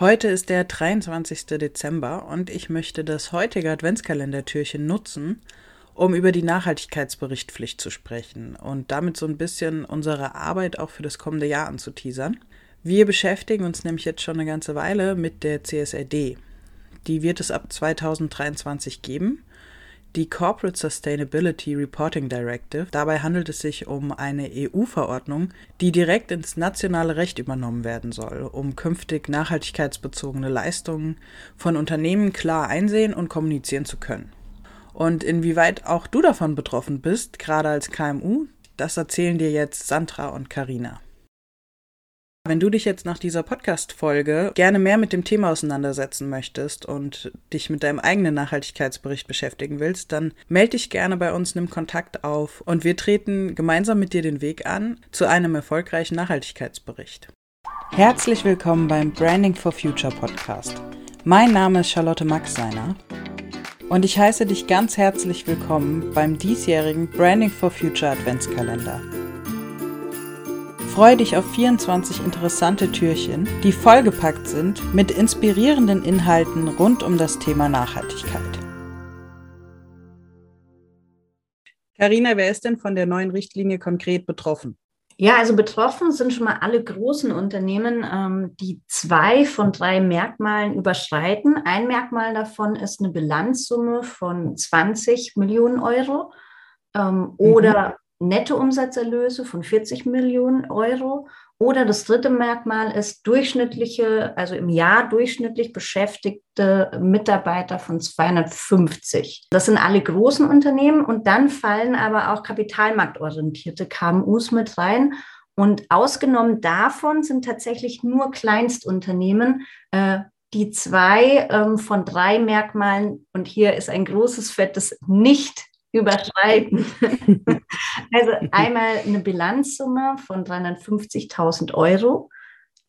Heute ist der 23. Dezember und ich möchte das heutige Adventskalendertürchen nutzen, um über die Nachhaltigkeitsberichtpflicht zu sprechen und damit so ein bisschen unsere Arbeit auch für das kommende Jahr anzuteasern. Wir beschäftigen uns nämlich jetzt schon eine ganze Weile mit der CSRD. Die wird es ab 2023 geben die Corporate Sustainability Reporting Directive. Dabei handelt es sich um eine EU-Verordnung, die direkt ins nationale Recht übernommen werden soll, um künftig nachhaltigkeitsbezogene Leistungen von Unternehmen klar einsehen und kommunizieren zu können. Und inwieweit auch du davon betroffen bist, gerade als KMU, das erzählen dir jetzt Sandra und Karina. Wenn du dich jetzt nach dieser Podcast-Folge gerne mehr mit dem Thema auseinandersetzen möchtest und dich mit deinem eigenen Nachhaltigkeitsbericht beschäftigen willst, dann melde dich gerne bei uns, nimm Kontakt auf und wir treten gemeinsam mit dir den Weg an zu einem erfolgreichen Nachhaltigkeitsbericht. Herzlich willkommen beim Branding for Future Podcast. Mein Name ist Charlotte Maxseiner und ich heiße dich ganz herzlich willkommen beim diesjährigen Branding for Future Adventskalender. Freue dich auf 24 interessante Türchen, die vollgepackt sind mit inspirierenden Inhalten rund um das Thema Nachhaltigkeit. Karina, wer ist denn von der neuen Richtlinie konkret betroffen? Ja, also betroffen sind schon mal alle großen Unternehmen, ähm, die zwei von drei Merkmalen überschreiten. Ein Merkmal davon ist eine Bilanzsumme von 20 Millionen Euro ähm, mhm. oder Nettoumsatzerlöse von 40 Millionen Euro. Oder das dritte Merkmal ist durchschnittliche, also im Jahr durchschnittlich beschäftigte Mitarbeiter von 250. Das sind alle großen Unternehmen und dann fallen aber auch kapitalmarktorientierte KMUs mit rein. Und ausgenommen davon sind tatsächlich nur Kleinstunternehmen, äh, die zwei ähm, von drei Merkmalen, und hier ist ein großes fettes Nicht überschreiten. also einmal eine Bilanzsumme von 350.000 Euro,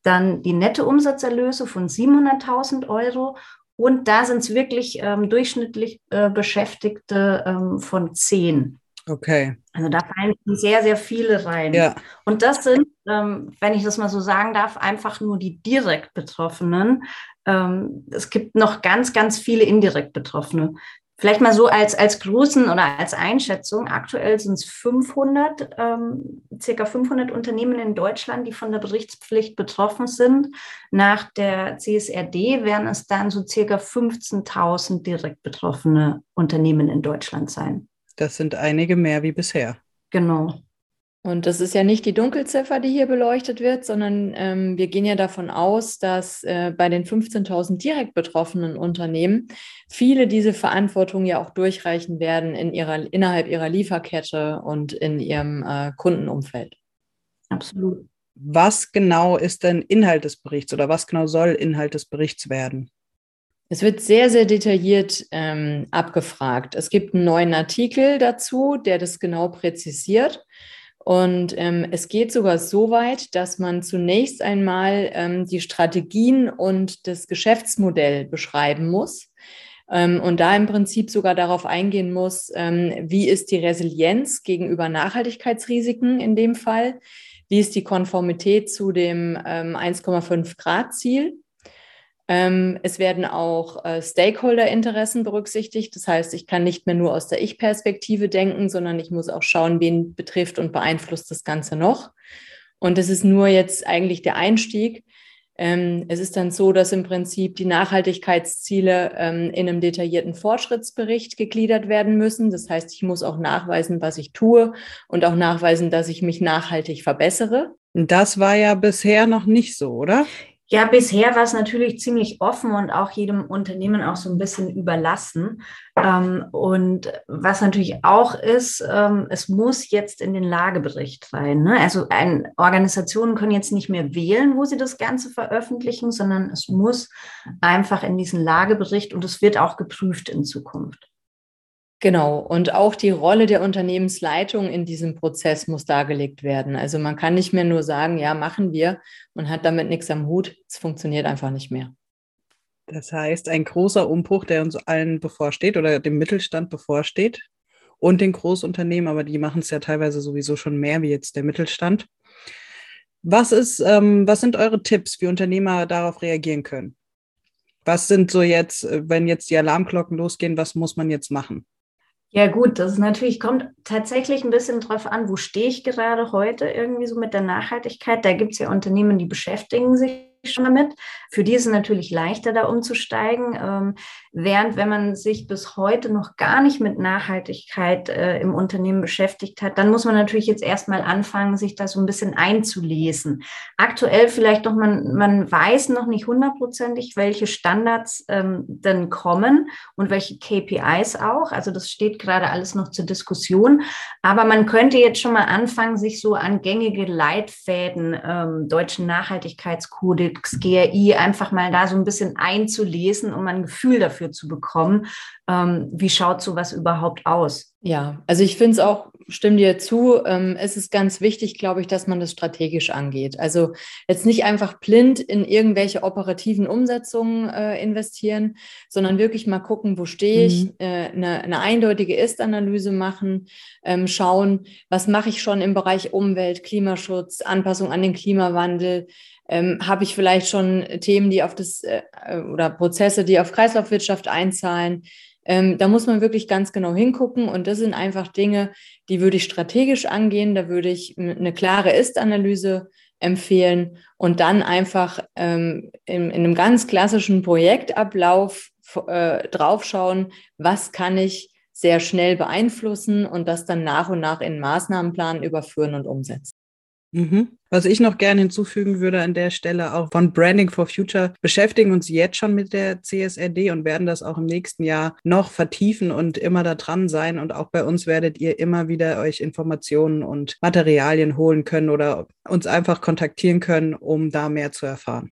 dann die nette Umsatzerlöse von 700.000 Euro und da sind es wirklich ähm, durchschnittlich äh, Beschäftigte ähm, von 10. Okay. Also da fallen sehr, sehr viele rein. Ja. Und das sind, ähm, wenn ich das mal so sagen darf, einfach nur die direkt Betroffenen. Ähm, es gibt noch ganz, ganz viele indirekt Betroffene. Vielleicht mal so als, als Größen oder als Einschätzung. Aktuell sind es 500, ähm, circa 500 Unternehmen in Deutschland, die von der Berichtspflicht betroffen sind. Nach der CSRD werden es dann so circa 15.000 direkt betroffene Unternehmen in Deutschland sein. Das sind einige mehr wie bisher. Genau. Und das ist ja nicht die Dunkelziffer, die hier beleuchtet wird, sondern ähm, wir gehen ja davon aus, dass äh, bei den 15.000 direkt betroffenen Unternehmen viele diese Verantwortung ja auch durchreichen werden in ihrer, innerhalb ihrer Lieferkette und in ihrem äh, Kundenumfeld. Absolut. Was genau ist denn Inhalt des Berichts oder was genau soll Inhalt des Berichts werden? Es wird sehr, sehr detailliert ähm, abgefragt. Es gibt einen neuen Artikel dazu, der das genau präzisiert. Und ähm, es geht sogar so weit, dass man zunächst einmal ähm, die Strategien und das Geschäftsmodell beschreiben muss. Ähm, und da im Prinzip sogar darauf eingehen muss, ähm, wie ist die Resilienz gegenüber Nachhaltigkeitsrisiken in dem Fall? Wie ist die Konformität zu dem 1,5 ähm, Grad Ziel? Ähm, es werden auch äh, Stakeholder-Interessen berücksichtigt. Das heißt, ich kann nicht mehr nur aus der Ich-Perspektive denken, sondern ich muss auch schauen, wen betrifft und beeinflusst das Ganze noch. Und das ist nur jetzt eigentlich der Einstieg. Ähm, es ist dann so, dass im Prinzip die Nachhaltigkeitsziele ähm, in einem detaillierten Fortschrittsbericht gegliedert werden müssen. Das heißt, ich muss auch nachweisen, was ich tue und auch nachweisen, dass ich mich nachhaltig verbessere. Das war ja bisher noch nicht so, oder? Ja, bisher war es natürlich ziemlich offen und auch jedem Unternehmen auch so ein bisschen überlassen. Ähm, und was natürlich auch ist, ähm, es muss jetzt in den Lagebericht rein. Ne? Also ein, Organisationen können jetzt nicht mehr wählen, wo sie das Ganze veröffentlichen, sondern es muss einfach in diesen Lagebericht und es wird auch geprüft in Zukunft. Genau, und auch die Rolle der Unternehmensleitung in diesem Prozess muss dargelegt werden. Also man kann nicht mehr nur sagen, ja, machen wir, man hat damit nichts am Hut, es funktioniert einfach nicht mehr. Das heißt, ein großer Umbruch, der uns allen bevorsteht oder dem Mittelstand bevorsteht und den Großunternehmen, aber die machen es ja teilweise sowieso schon mehr wie jetzt der Mittelstand. Was ist, ähm, was sind eure Tipps, wie Unternehmer darauf reagieren können? Was sind so jetzt, äh, wenn jetzt die Alarmglocken losgehen, was muss man jetzt machen? Ja, gut, das ist natürlich, kommt tatsächlich ein bisschen drauf an, wo stehe ich gerade heute irgendwie so mit der Nachhaltigkeit. Da gibt es ja Unternehmen, die beschäftigen sich schon damit. Für die ist es natürlich leichter, da umzusteigen. Während wenn man sich bis heute noch gar nicht mit Nachhaltigkeit äh, im Unternehmen beschäftigt hat, dann muss man natürlich jetzt erstmal anfangen, sich da so ein bisschen einzulesen. Aktuell vielleicht noch, man, man weiß noch nicht hundertprozentig, welche Standards ähm, denn kommen und welche KPIs auch. Also das steht gerade alles noch zur Diskussion. Aber man könnte jetzt schon mal anfangen, sich so an gängige Leitfäden, ähm, deutschen Nachhaltigkeitskodex, GRI, einfach mal da so ein bisschen einzulesen, um ein Gefühl dafür dafür zu bekommen. Ähm, wie schaut sowas überhaupt aus? Ja, also ich finde es auch, stimme dir zu, ähm, es ist ganz wichtig, glaube ich, dass man das strategisch angeht. Also jetzt nicht einfach blind in irgendwelche operativen Umsetzungen äh, investieren, sondern wirklich mal gucken, wo stehe ich, mhm. äh, eine, eine, eindeutige Ist-Analyse machen, ähm, schauen, was mache ich schon im Bereich Umwelt, Klimaschutz, Anpassung an den Klimawandel, ähm, habe ich vielleicht schon Themen, die auf das äh, oder Prozesse, die auf Kreislaufwirtschaft einzahlen. Ähm, da muss man wirklich ganz genau hingucken und das sind einfach Dinge, die würde ich strategisch angehen. Da würde ich eine klare Ist-Analyse empfehlen und dann einfach ähm, in, in, einem ganz klassischen Projektablauf äh, draufschauen, was kann ich sehr schnell beeinflussen und das dann nach und nach in Maßnahmenplan überführen und umsetzen. Mhm. Was ich noch gerne hinzufügen würde an der Stelle, auch von Branding for Future, beschäftigen uns jetzt schon mit der CSRD und werden das auch im nächsten Jahr noch vertiefen und immer da dran sein. Und auch bei uns werdet ihr immer wieder euch Informationen und Materialien holen können oder uns einfach kontaktieren können, um da mehr zu erfahren.